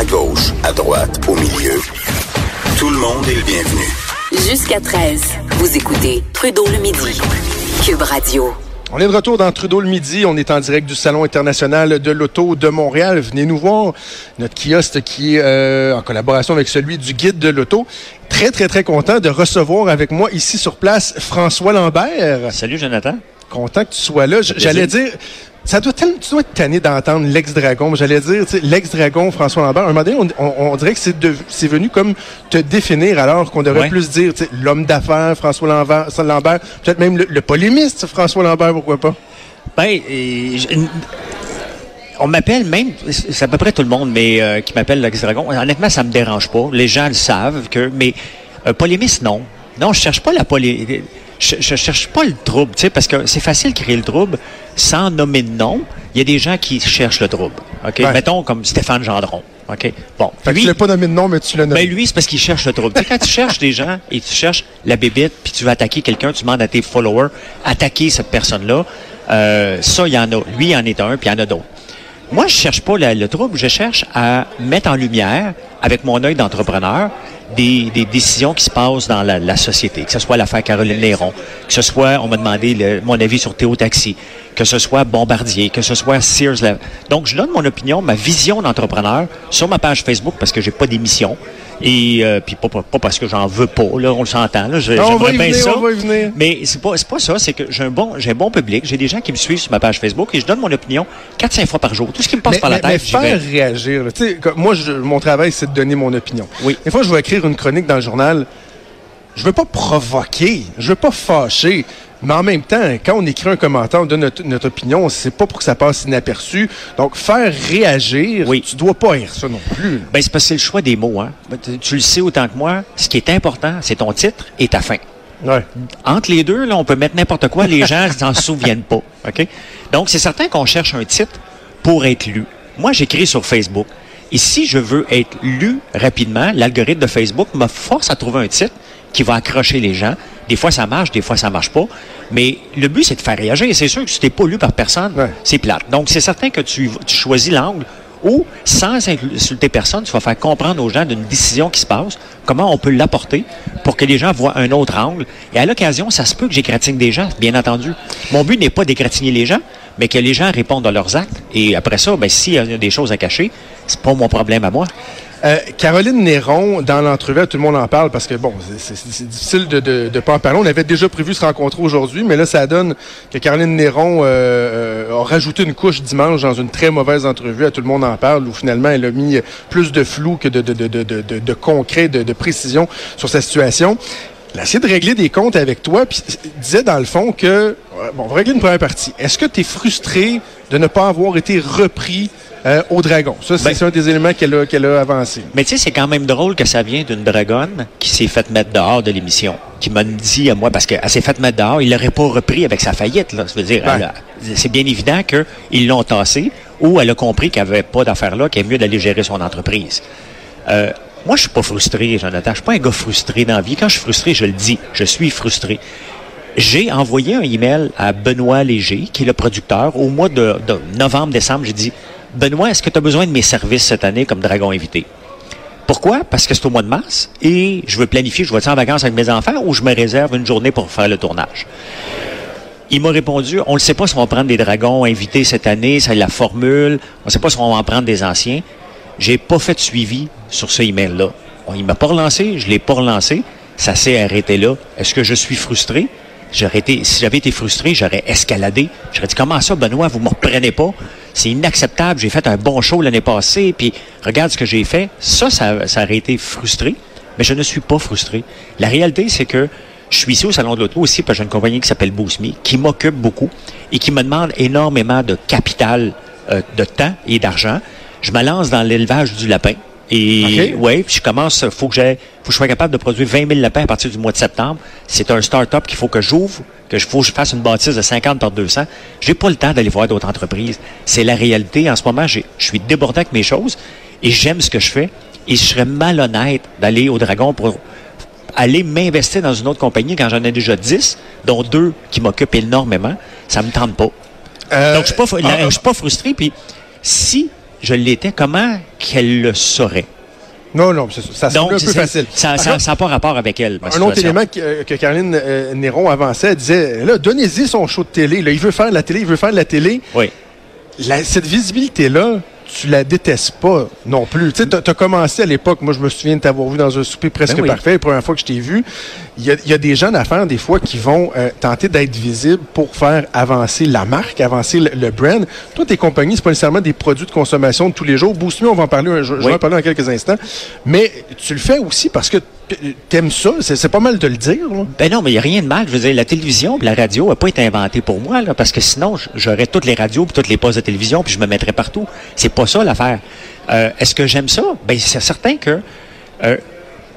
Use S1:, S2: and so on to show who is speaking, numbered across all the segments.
S1: À gauche, à droite, au milieu. Tout le monde est le bienvenu.
S2: Jusqu'à 13, vous écoutez Trudeau le midi. Cube Radio.
S3: On est de retour dans Trudeau le midi. On est en direct du Salon international de l'auto de Montréal. Venez nous voir. Notre kiosque qui est euh, en collaboration avec celui du guide de l'auto. Très, très, très content de recevoir avec moi ici sur place François Lambert.
S4: Salut Jonathan.
S3: Content que tu sois là. J'allais dire, ça doit tellement, tu dois être tanné d'entendre l'ex-dragon. J'allais dire, l'ex-dragon François Lambert. Un moment donné, on, on, dirait que c'est venu comme te définir alors qu'on devrait plus dire l'homme d'affaires François Lambert, Lambert peut-être même le, polémiste François Lambert, pourquoi pas?
S4: Ben, on m'appelle même, c'est à peu près tout le monde mais euh, qui m'appelle l'ex-dragon. Honnêtement, ça me dérange pas. Les gens le savent que, mais euh, polémiste, non. Non, je cherche pas la polémique je, je cherche pas le trouble, tu sais, parce que c'est facile de créer le trouble sans nommer de nom. Il y a des gens qui cherchent le trouble. OK? Mettons comme Stéphane Gendron. OK? Bon.
S3: Fait lui, tu l'as pas nommé de nom, mais tu l'as nommé.
S4: Ben lui, c'est parce qu'il cherche le trouble. tu sais, quand tu cherches des gens et tu cherches la bébite, puis tu veux attaquer quelqu'un, tu demandes à tes followers attaquer cette personne-là. Euh, ça, il y en a. Lui, il en est un, puis il y en a d'autres. Moi, je cherche pas le trouble, je cherche à mettre en lumière, avec mon œil d'entrepreneur, des, des, décisions qui se passent dans la, société, que ce soit l'affaire Caroline Néron, que ce soit, on m'a demandé mon avis sur Théo Taxi, que ce soit Bombardier, que ce soit Sears. Donc, je donne mon opinion, ma vision d'entrepreneur sur ma page Facebook parce que j'ai pas d'émission. Et euh, puis pas, pas, parce que j'en veux pas, là, on s'entend. Là,
S3: on va y venir, ça. On va y venir.
S4: Mais c'est pas, c'est pas ça, c'est que j'ai un bon, j'ai un bon public, j'ai des gens qui me suivent sur ma page Facebook et je donne mon opinion 4-5 fois par jour. Tout ce qui me passe par la tête.
S3: Mais faire réagir. Tu sais, moi, je, mon travail, c'est de donner mon opinion.
S4: Oui.
S3: Des fois, je vais écrire une chronique dans le journal. Je veux pas provoquer, je veux pas fâcher. Mais en même temps, quand on écrit un commentaire, on donne notre, opinion, c'est pas pour que ça passe inaperçu. Donc, faire réagir,
S4: oui.
S3: tu dois pas être ça non plus.
S4: Ben, c'est parce que c'est le choix des mots. Hein? Ben, tu le sais autant que moi. Ce qui est important, c'est ton titre et ta fin.
S3: Ouais.
S4: Entre les deux, là, on peut mettre n'importe quoi. Les gens ne s'en souviennent pas. OK? Donc, c'est certain qu'on cherche un titre pour être lu. Moi, j'écris sur Facebook. Et si je veux être lu rapidement, l'algorithme de Facebook me force à trouver un titre qui va accrocher les gens. Des fois, ça marche, des fois, ça marche pas. Mais le but, c'est de faire réagir. Et c'est sûr que si tu pas lu par personne, c'est plate. Donc, c'est certain que tu, tu choisis l'angle où, sans insulter personne, tu vas faire comprendre aux gens d'une décision qui se passe, comment on peut l'apporter pour que les gens voient un autre angle. Et à l'occasion, ça se peut que j'égratigne des gens, bien entendu. Mon but n'est pas d'égratigner les gens, mais que les gens répondent à leurs actes. Et après ça, ben, s'il y a des choses à cacher, c'est pas mon problème à moi.
S3: Euh, Caroline Néron, dans l'entrevue, tout le monde en parle parce que, bon, c'est difficile de ne pas en parler. On avait déjà prévu se rencontrer aujourd'hui, mais là, ça donne que Caroline Néron euh, euh, a rajouté une couche dimanche dans une très mauvaise entrevue. À tout le monde en parle, où finalement, elle a mis plus de flou que de, de, de, de, de concret, de, précision sur sa situation. Elle a essayé de régler des comptes avec toi, puis disait dans le fond que, bon, on va régler une première partie. Est-ce que tu es frustré de ne pas avoir été repris euh, au dragon. Ça, c'est ben- un des éléments qu'elle a, qu'elle a avancé.
S4: Mais tu sais, c'est quand même drôle que ça vient d'une dragonne qui s'est faite mettre dehors de l'émission, qui m'a dit à moi, parce qu'elle s'est faite mettre dehors, il l'aurait pas repris avec sa faillite. Là. Ça veut dire, c'est bien évident qu'ils l'ont tassé ou elle a compris qu'il n'y avait pas d'affaire là, qu'il est mieux d'aller gérer son entreprise. Euh, moi, je suis pas frustré, Jonathan. Je suis pas un gars frustré dans la vie. Quand je suis frustré, je le dis. Je suis frustré. J'ai envoyé un email à Benoît Léger, qui est le producteur, au mois de, de novembre-décembre. J'ai dit, Benoît, est-ce que tu as besoin de mes services cette année comme dragon invité? Pourquoi? Parce que c'est au mois de mars et je veux planifier, je vais être en vacances avec mes enfants ou je me réserve une journée pour faire le tournage? Il m'a répondu, on ne sait pas si on va prendre des dragons invités cette année, c'est la formule, on ne sait pas si on va en prendre des anciens. J'ai pas fait de suivi sur ce email-là. Il m'a pas relancé, je l'ai pas relancé, ça s'est arrêté là. Est-ce que je suis frustré? J'aurais été, si j'avais été frustré, j'aurais escaladé. J'aurais dit, comment ça, Benoît, vous me reprenez pas? C'est inacceptable. J'ai fait un bon show l'année passée, puis regarde ce que j'ai fait. Ça, ça, ça aurait été frustré. Mais je ne suis pas frustré. La réalité, c'est que je suis ici au Salon de l'Auto aussi parce que j'ai une compagnie qui s'appelle Boosme, qui m'occupe beaucoup et qui me demande énormément de capital, euh, de temps et d'argent. Je me lance dans l'élevage du lapin. Et ouais, je commence, faut que j'ai, faut que je sois capable de produire 20 000 lapins à partir du mois de septembre. C'est un start-up qu'il faut que j'ouvre, que je faut que je fasse une bâtisse de 50 par 200. J'ai pas le temps d'aller voir d'autres entreprises. C'est la réalité. En ce moment, je suis débordé avec mes choses et j'aime ce que je fais. Et je serais malhonnête d'aller au Dragon pour aller m'investir dans une autre compagnie quand j'en ai déjà 10, dont deux qui m'occupent énormément. Ça me tente pas. Euh, Donc, je suis pas, ah, je suis pas frustré. Puis, si je l'étais, comment qu'elle le saurait?
S3: Non, non, c'est ça. Ça un peu facile.
S4: Ça n'a pas rapport avec elle.
S3: Un autre élément que, que Caroline euh, Néron avançait, elle disait, là, donnez-y son show de télé. Là, il veut faire la télé, il veut faire la télé.
S4: Oui.
S3: cette visibilité-là, tu la détestes pas non plus. Tu sais, as, commencé à l'époque, moi je me souviens de t'avoir vu dans un souper presque ben parfait, la première fois que je t'ai vu. Il y, a, des gens d'affaires, des fois, qui vont euh, tenter d'être visibles pour faire avancer la marque, avancer le, brand. Toi, tes compagnies, c'est pas nécessairement des produits de consommation de tous les jours. Boost on va en parler, je, vais en parler dans quelques instants. Mais tu le fais aussi parce que t'aimes ça? C'est pas mal de le dire.
S4: Ben non, mais il n'y a rien de mal. Je veux dire, la télévision la radio n'a pas été inventée pour moi, là, parce que sinon, j'aurais toutes les radios puis toutes les postes de télévision puis je me mettrais partout. C'est pas ça l'affaire. Euh, est-ce que j'aime ça? Ben, c'est certain que euh,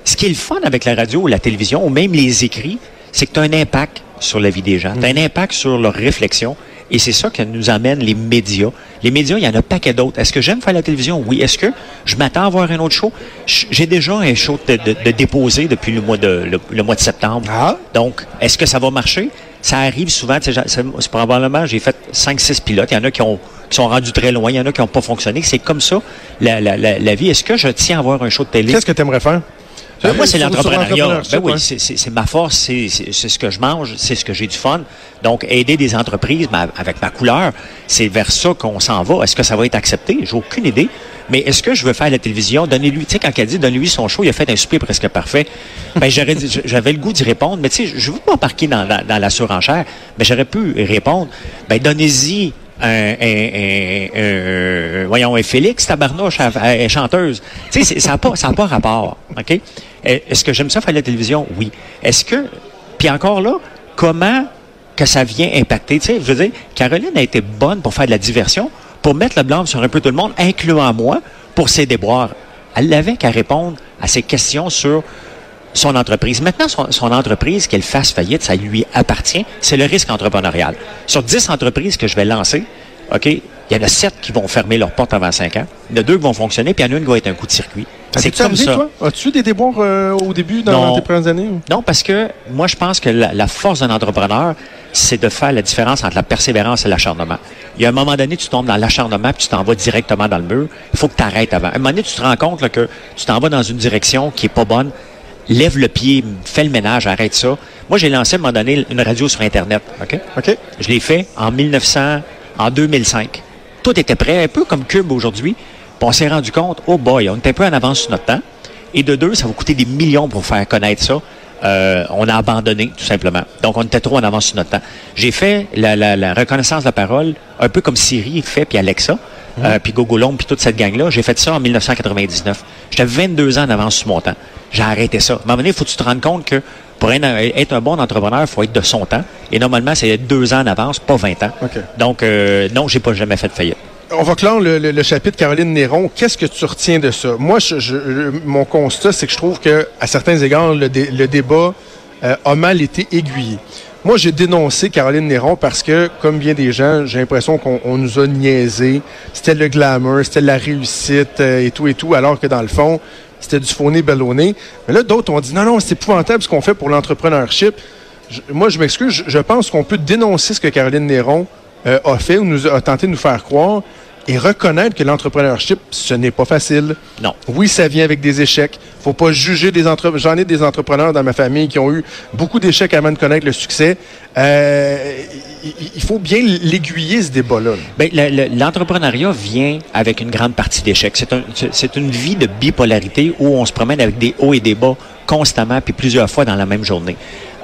S4: ce qui est le fun avec la radio ou la télévision, ou même les écrits, c'est que tu as un impact sur la vie des gens. Tu as un impact sur leur réflexion. Et c'est ça qui nous amène les médias. Les médias, il y en a pas paquet d'autres. Est-ce que j'aime faire la télévision? Oui. Est-ce que je m'attends à voir un autre show? J'ai déjà un show de, de, déposer depuis le mois de, le, mois de septembre.
S3: Ah?
S4: Donc, est-ce que ça va marcher? Ça arrive souvent. C'est probablement, j'ai fait 5-6 pilotes. Il y en a qui, ont, qui sont rendus très loin. Il y en a qui n'ont pas fonctionné. C'est comme ça, la, la, la, vie. Est-ce que je tiens à avoir un show de télé?
S3: Qu'est-ce que tu aimerais faire?
S4: Ben, moi, c'est l'entrepreneuriat. Ben oui, c'est ma force, c'est ce que je mange, c'est ce que j'ai du fun. Donc, aider des entreprises avec ma couleur, c'est vers ça qu'on s'en va. Est-ce que ça va être accepté? J'ai aucune idée. Mais est-ce que je veux faire la télévision? Donnez-lui, tu sais, quand elle dit donnez-lui son show, il a fait un souper presque parfait. Ben, j'aurais j'avais le goût d'y répondre, mais tu sais, je veux pas embarquer dans, dans, la surenchère, mais j'aurais pu répondre, ben, donnez-y un, un, voyons, un Félix Tabarnouche, est chanteuse. Tu sais, ça n'a pas, ça pas rapport, OK? Est-ce que j'aime ça faire la télévision? Oui. Est-ce que, puis encore là, comment que ça vient impacter? Tu sais, je veux dire, Caroline a été bonne pour faire de la diversion, pour mettre le blanc sur un peu tout le monde, incluant moi, pour ses déboires. Elle n'avait qu'à répondre à ces questions sur son entreprise. Maintenant, son, entreprise, qu'elle fasse faillite, ça lui appartient. C'est le risque entrepreneurial. Sur 10 entreprises que je vais lancer, OK, il y en a 7 qui vont fermer leurs portes avant 5 ans. Il y en a deux qui vont fonctionner, puis il y en a une qui va être un coup de circuit.
S3: C'est comme ça. As-tu des déboires euh, au début dans tes premières années?
S4: Non, parce que moi, je pense que la, force d'un entrepreneur, c'est de faire la différence entre la persévérance et l'acharnement. Il y a un moment donné, tu tombes dans l'acharnement puis tu t'en vas directement dans le mur. Il faut que tu arrêtes avant. À un moment donné, tu te rends compte que tu t'en vas dans une direction qui est pas bonne lève le pied, fais le ménage, arrête ça. Moi, j'ai lancé à un moment donné une radio sur Internet. OK?
S3: OK.
S4: Je l'ai fait en 1900, en 2005. Tout était prêt, un peu comme Cube aujourd'hui. Puis on s'est rendu compte, oh boy, on était un peu en avance sur notre temps. Et de deux, ça va coûter des millions pour faire connaître ça. Euh, on a abandonné, tout simplement. Donc, on était trop en avance sur notre temps. J'ai fait la, la, reconnaissance de la parole, un peu comme Siri fait, puis Alexa, mmh. euh, puis Gogolong, puis toute cette gang-là. J'ai fait ça en 1999. J'étais 22 ans en avance sur mon temps j'ai arrêté ça. À un moment donné, il faut que tu te rendre compte que pour être un bon entrepreneur, il faut être de son temps. Et normalement, c'est deux ans en avance, pas 20 ans. Donc, euh, non, j'ai pas jamais fait de faillite.
S3: On va clore le, chapitre Caroline Néron. Qu'est-ce que tu retiens de ça? Moi, je, mon constat, c'est que je trouve que à certains égards, le, débat euh, a mal été aiguillé. Moi, j'ai dénoncé Caroline Néron parce que, comme bien des gens, j'ai l'impression qu'on nous a niaisé. C'était le glamour, c'était la réussite euh, et tout et tout, alors que dans le fond, c'était du faux ballonné. Mais là, d'autres ont dit non, non, c'est épouvantable ce qu'on fait pour l'entrepreneurship. moi, je m'excuse, je, pense qu'on peut dénoncer ce que Caroline Néron euh, a fait ou nous a tenté de nous faire croire et reconnaître que l'entrepreneurship, ce n'est pas facile.
S4: Non.
S3: Oui, ça vient avec des échecs. faut pas juger des entrepreneurs. J'en ai des entrepreneurs dans ma famille qui ont eu beaucoup d'échecs avant de connaître le succès. Euh, il faut bien l'aiguiller, ce débat-là.
S4: Ben, l'entrepreneuriat vient avec une grande partie d'échecs. C'est une vie de bipolarité où on se promène avec des hauts et des bas constamment, puis plusieurs fois dans la même journée.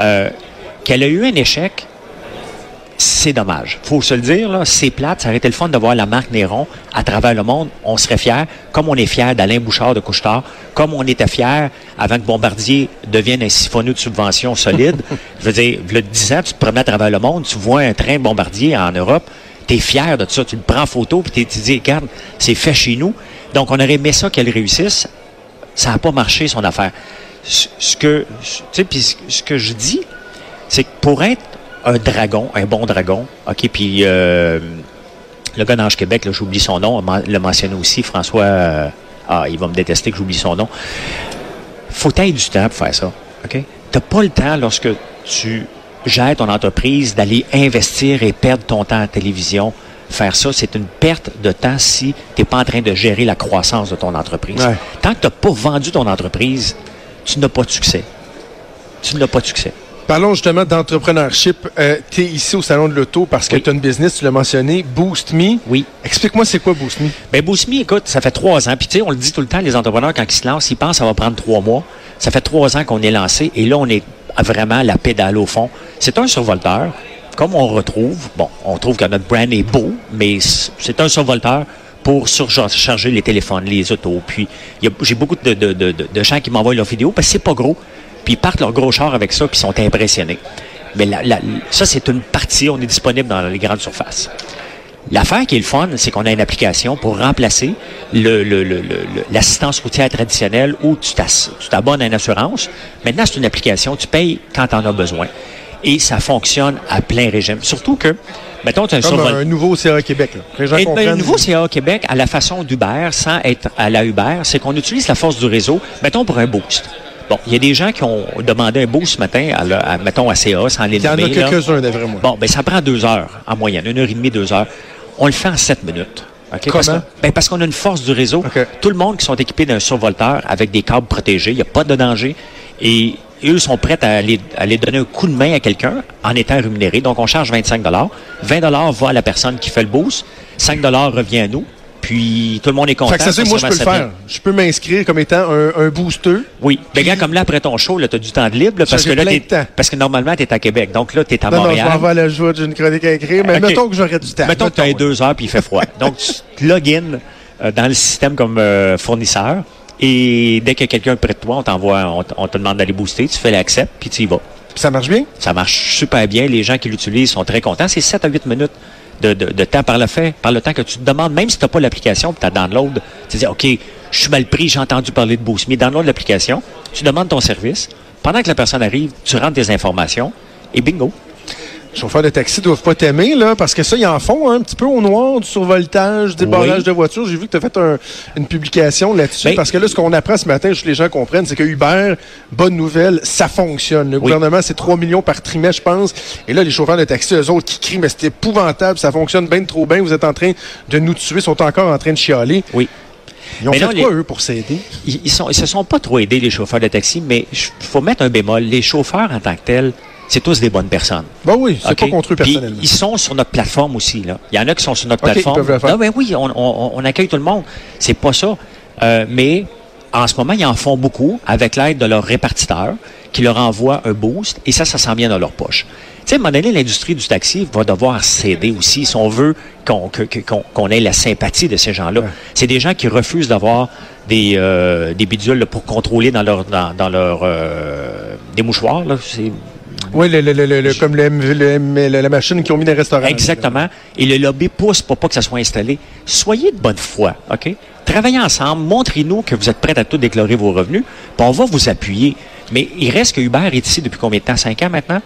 S4: Euh, Qu'elle a eu un échec, c'est dommage. faut se le dire, là, c'est plate. Ça aurait été le fun de voir la marque Néron à travers le monde. On serait fiers, comme on est fiers d'Alain Bouchard de Couchetard, comme on était fiers avant que Bombardier devienne un siphonneux de subventions solide. Je veux dire, le 10 ans, tu te promets à travers le monde, tu vois un train Bombardier en Europe, tu es fier de ça, tu le prends en photo, puis tu te dis, regarde, c'est fait chez nous. Donc, on aurait aimé ça qu'elle réussisse. Ça n'a pas marché, son affaire. Ce que, tu sais, ce que je dis, c'est que pour être un dragon, un bon dragon. OK, puis euh, le gars d'Ange Québec, j'oublie son nom, le mentionné aussi, François. Euh, ah, il va me détester que j'oublie son nom. Faut être du temps pour faire ça. OK? T'as pas le temps lorsque tu gères ton entreprise d'aller investir et perdre ton temps à la télévision, faire ça, c'est une perte de temps si tu n'es pas en train de gérer la croissance de ton entreprise.
S3: Ouais.
S4: Tant que tu n'as pas vendu ton entreprise, tu n'as pas de succès. Tu n'as pas de succès.
S3: Parlons justement d'entrepreneurship. tu es ici au Salon de l'Auto parce que
S4: Oui.
S3: tu as une business, tu l'as mentionné, Boost Me.
S4: Oui.
S3: Explique-moi c'est quoi Boost Me?
S4: Ben, Boosme, écoute, ça fait trois ans. Puis, tu sais, on le dit tout le temps, les entrepreneurs, quand ils se lancent, ils pensent que ça va prendre trois mois. Ça fait trois ans qu'on est lancé et là, on est vraiment la pédale au fond. C'est un survolteur. Comme on retrouve, bon, on trouve que notre brand est beau, mais c'est un survolteur pour surcharger les téléphones, les autos. Puis, j'ai beaucoup de, de- de- de- de gens qui m'envoient leurs vidéos parce que c'est pas gros. Puis, ils partent leur gros char avec ça, puis ils sont impressionnés. Mais la- la- ça, c'est une partie. On est disponible dans les grandes surfaces. L'affaire qui est le fun, c'est qu'on a une application pour remplacer le- le- le- l'assistance routière traditionnelle où tu t'abonnes à une assurance. Maintenant, c'est une application, tu payes quand tu en as besoin. Et ça fonctionne à plein régime. Surtout que, mettons, tu as un
S3: Comme
S4: survol-
S3: un nouveau CA Québec. Là.
S4: Et, ben,
S3: comprennent.
S4: le nouveau CA Québec, à la façon d'Uber, sans être à la Uber, c'est qu'on utilise la force du réseau, mettons, pour un boost. Bon, il y a des gens qui ont demandé un boost ce matin, à, mettons, à CA, sans les
S3: Il y en a
S4: nommer,
S3: quelques-uns, d'après moi.
S4: Bon, ben ça prend deux heures en moyenne, une heure et demie, deux heures. On le fait en sept minutes. OK? Parce, ben, parce qu'on a une force du réseau. Tout le monde qui sont équipés d'un survolteur avec des câbles protégés, il n'y a pas de danger. Et eux sont prêts à aller, à aller donner un coup de main à quelqu'un en étant rémunéré. Donc, on charge 25 20 va à la personne qui fait le boost. 5 revient à nous. Puis, tout le monde est content.
S3: Fait que ça, c'est moi, je peux le faire.
S4: bien.
S3: Je peux m'inscrire comme étant un, un booster.
S4: Oui. Mais gars, comme là, après ton show, tu as du temps de libre. là,
S3: Ça,
S4: parce, que là,
S3: plein
S4: t'es-
S3: de temps.
S4: parce que normalement, tu es à Québec. Donc là, tu es à
S3: Non, non, je
S4: Montréal.
S3: m'en vais à la joie, j'ai une chronique à écrire, mais mettons que j'aurais du temps.
S4: Mettons que tu as deux heures puis il fait froid. Donc, tu login euh, dans le système comme euh, fournisseur et dès que quelqu'un est près de toi, on t'envoie, on, on te demande d'aller booster, tu fais l'accept puis tu y vas.
S3: Ça marche bien?
S4: Ça marche super bien. Les gens qui l'utilisent sont très contents. C'est 7 à 8 minutes de, de- temps par le fait, par le temps que tu te demandes, même si tu n'as pas l'application, tu as download, tu dis, OK, je suis mal pris, j'ai entendu parler de Boost Me. Download l'application, tu demandes ton service. Pendant que la personne arrive, tu rentres tes informations et bingo.
S3: Les chauffeurs de taxi doivent pas t'aimer, là, parce que ça, ils en font hein, un petit peu au noir, du survoltage, du débarrage
S4: Oui.
S3: de voitures. J'ai vu que tu as fait un- une publication là-dessus.
S4: Ben-
S3: parce que là, ce qu'on apprend ce matin, juste que les gens comprennent, c'est que Uber, bonne nouvelle, ça fonctionne. Le
S4: Oui.
S3: gouvernement, c'est 3 millions par trimestre, je pense. Et là, les chauffeurs de taxi, eux autres, qui crient, mais c'est épouvantable, ça fonctionne bien trop bien, vous êtes en train de nous tuer, sont encore en train de chialer.
S4: Oui.
S3: Ils ont
S4: Mais
S3: fait
S4: non,
S3: quoi,
S4: les-
S3: eux, pour s'aider?
S4: Ils, ils se sont pas trop aidés, les chauffeurs de taxi, mais il faut mettre un bémol. Les chauffeurs en tant que tels, c'est tous des bonnes personnes.
S3: Ben oui, c'est pas contre eux
S4: Puis,
S3: personnellement.
S4: ils sont sur notre plateforme aussi. Là. Il y en a qui sont sur notre
S3: ils
S4: plateforme.
S3: peuvent le faire.
S4: Ah, ben oui, on, on- on accueille tout le monde. C'est pas ça. Euh, mais en ce moment, ils en font beaucoup avec l'aide de leur répartiteur qui leur envoie un boost et ça, ça s'en vient dans leur poche. Tu sais, à un moment donné, l'industrie du taxi va devoir céder aussi si on veut qu'on ait la sympathie de ces gens-là. C'est des gens qui refusent d'avoir des, euh, des bidules là, pour contrôler dans leur dans, dans leur euh, des mouchoirs. Là.
S3: Oui, le, comme la machine qu'ils ont mis dans les restaurants.
S4: Exactement. Et le lobby pousse pour pas que ça soit installé. Soyez de bonne foi, OK? Travaillez ensemble, montrez-nous que vous êtes prêts à tout déclarer vos revenus, puis on va vous appuyer. Mais il reste que Uber est ici depuis combien de temps? Cinq ans maintenant?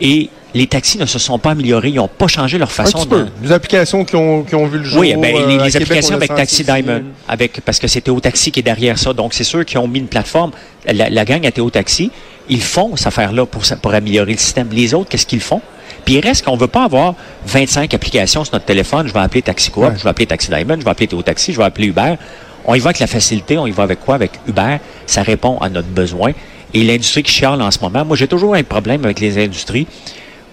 S4: Et les taxis ne se sont pas améliorés, ils n'ont pas changé leur
S3: Un
S4: façon
S3: petit
S4: de...
S3: peu. Des applications qui ont, qui ont vu le jour.
S4: Oui, ben,
S3: euh,
S4: les, les applications avec Taxi. Diamond, avec, parce que c'est Théo Taxi qui est derrière ça. Donc, c'est ceux qui ont mis une plateforme. La, la gang à Théo Taxi, ils font cette affaire-là pour, améliorer le système. Les autres, qu'est-ce qu'ils font? Puis il reste qu'on ne veut pas avoir 25 applications sur notre téléphone. Je vais appeler Taxi Coop,
S3: Ouais.
S4: je vais appeler Taxi Diamond, je vais appeler Théo Taxi, je vais appeler Uber. On y va avec la facilité, on y va avec quoi? Avec Uber. Ça répond à notre besoin. Et l'industrie qui chiale en ce moment, moi, j'ai toujours un problème avec les industries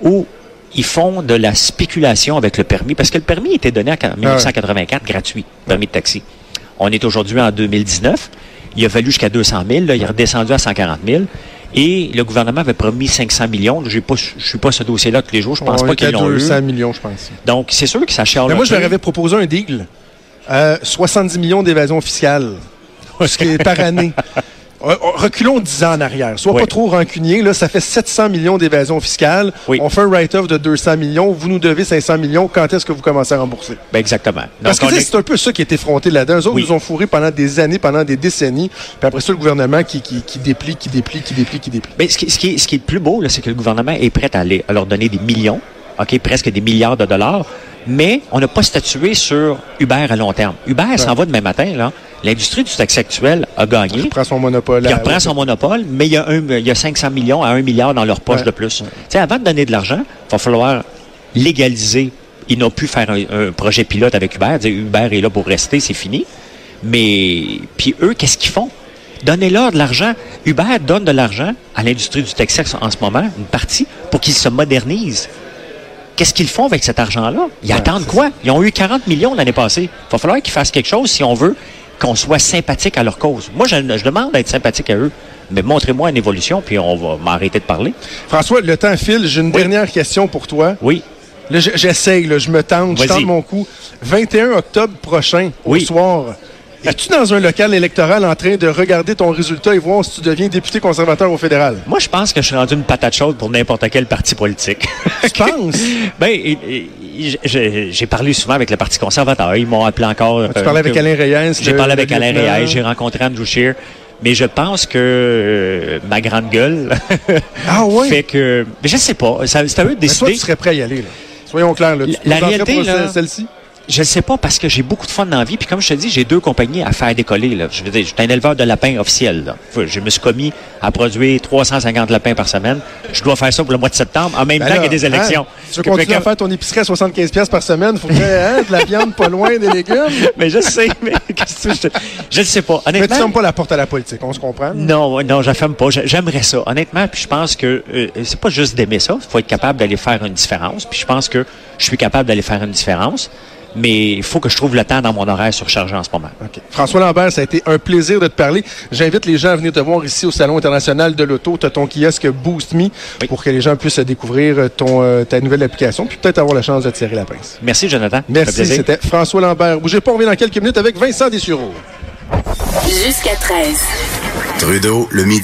S4: où ils font de la spéculation avec le permis, parce que le permis était donné en 1984 gratuit, permis de taxi. On est aujourd'hui en 2019. Il a fallu jusqu'à 200 000. Là, il est redescendu à 140 000. Et le gouvernement avait promis 500 millions. Je ne suis pas ce dossier-là tous les jours. Je pense
S3: On
S4: pas qu'ils l'ont eu.
S3: 200 millions, je pense.
S4: Donc, c'est sûr que ça chiale
S3: Mais moi, je leur avais proposé un deal. Euh, 70 millions d'évasion fiscale. Ce qui est par année. Euh, euh, Reculons 10 ans en arrière. Sois
S4: Oui.
S3: pas trop rancunier. Là, ça fait 700 millions d'évasion fiscale.
S4: Oui.
S3: On fait un write-off de 200 millions. Vous nous devez 500 millions. Quand est-ce que vous commencez à rembourser?
S4: Ben, exactement.
S3: Parce que c'est un peu ça qui est effronté là-dedans. Eux autres
S4: Oui.
S3: nous ont fourré pendant des années, pendant des décennies. Puis après ça, le gouvernement qui, qui, qui déplie, qui déplie, qui déplie, qui déplie.
S4: Ben, ce, qui, ce qui est, ce qui est le plus beau, c'est que le gouvernement est prêt à, aller- à leur donner des millions, ok, presque des milliards de dollars, mais on n'a pas statué sur Uber à long terme. Uber s'en va demain matin. là. L'industrie du taxi actuel a gagné.
S3: Il prend son monopole.
S4: Il reprend son monopole, mais il y, a un, il y a 500 millions à 1 milliard dans leur poche
S3: Ouais.
S4: de plus. Tu sais, avant de donner de l'argent, il va falloir légaliser il n'a pu faire un, un projet pilote avec Uber. Dire, Uber est là pour rester, c'est fini. Mais, puis eux, qu'est-ce qu'ils font? Donnez-leur de l'argent. Uber donne de l'argent à l'industrie du Texas en ce moment, une partie, pour qu'ils se modernisent. Qu'est-ce qu'ils font avec cet argent-là? Ils attendent quoi? Ils ont eu 40 millions l'année passée. Il va falloir qu'ils fassent quelque chose si on veut qu'on soit sympathique à leur cause. Moi, je, je demande d'être sympathique à eux. Mais montrez-moi une évolution, puis on va m'arrêter de parler.
S3: François, le temps file. J'ai une dernière question pour toi.
S4: Oui.
S3: Là, j'essaye, là, je me tente, je tente mon coup. 21 octobre prochain,
S4: Oui.
S3: au soir, es-tu dans un local électoral en train de regarder ton résultat et voir si tu deviens député conservateur au fédéral?
S4: Moi, je pense que je suis rendu une patate chaude pour n'importe quel parti politique.
S3: Tu penses?
S4: ben, et- et- j'ai j'ai parlé souvent avec le Parti conservateur. Ils m'ont appelé encore.
S3: Tu
S4: euh,
S3: parlais avec Alain Reyes.
S4: J'ai parlé avec Alain. Reyes, j'ai rencontré Andrew Scheer. Mais je pense que euh, ma grande gueule
S3: Ah ouais?
S4: fait que. Mais je sais pas. ça- C'est à eux de
S3: Mais toi,
S4: décider.
S3: tu serais prêt à y aller. Là. Soyons clairs. Là. Tu
S4: La- la réalité,
S3: celle-ci?
S4: Je ne sais pas parce que j'ai beaucoup de fun dans la vie. Puis comme je te dis, j'ai deux compagnies à faire décoller. Là. Je veux dire, je suis un éleveur de lapins officiel. Là. Faut- Je me suis commis à produire 350 lapins par semaine. Je dois faire ça pour le mois de septembre, en même
S3: Ben
S4: temps qu'il y a des élections.
S3: hein, tu veux
S4: Que-
S3: continuer
S4: que-
S3: à faire ton épicerie à 75$ piastres par semaine? Il faudrait hein, de la viande pas loin des légumes?
S4: Mais je sais, mais qu'est-ce que je je ne sais pas.
S3: Mais tu
S4: Honnêtement,
S3: fermes pas la porte à la politique, on se comprend?
S4: non, non, je ferme pas. J'ai- J'aimerais ça, honnêtement. Puis je pense que euh, c'est pas juste d'aimer ça. Il faut être capable d'aller faire une différence. Puis je pense que je suis capable d'aller faire une différence. Mais il faut que je trouve le temps dans mon horaire surchargé en ce moment.
S3: François Lambert, ça a été un plaisir de te parler. J'invite les gens à venir te voir ici au Salon international de l'auto. Tu as ton kiosque Boost Me
S4: Oui.
S3: pour que les gens puissent découvrir ton, euh, ta nouvelle application puis peut-être avoir la chance de te serrer la pince.
S4: Merci, Jonathan.
S3: Merci, c'était François Lambert. Bougez pas, on revient dans quelques minutes avec Vincent Dessureau.
S2: Jusqu'à 13.
S1: Trudeau, le midi.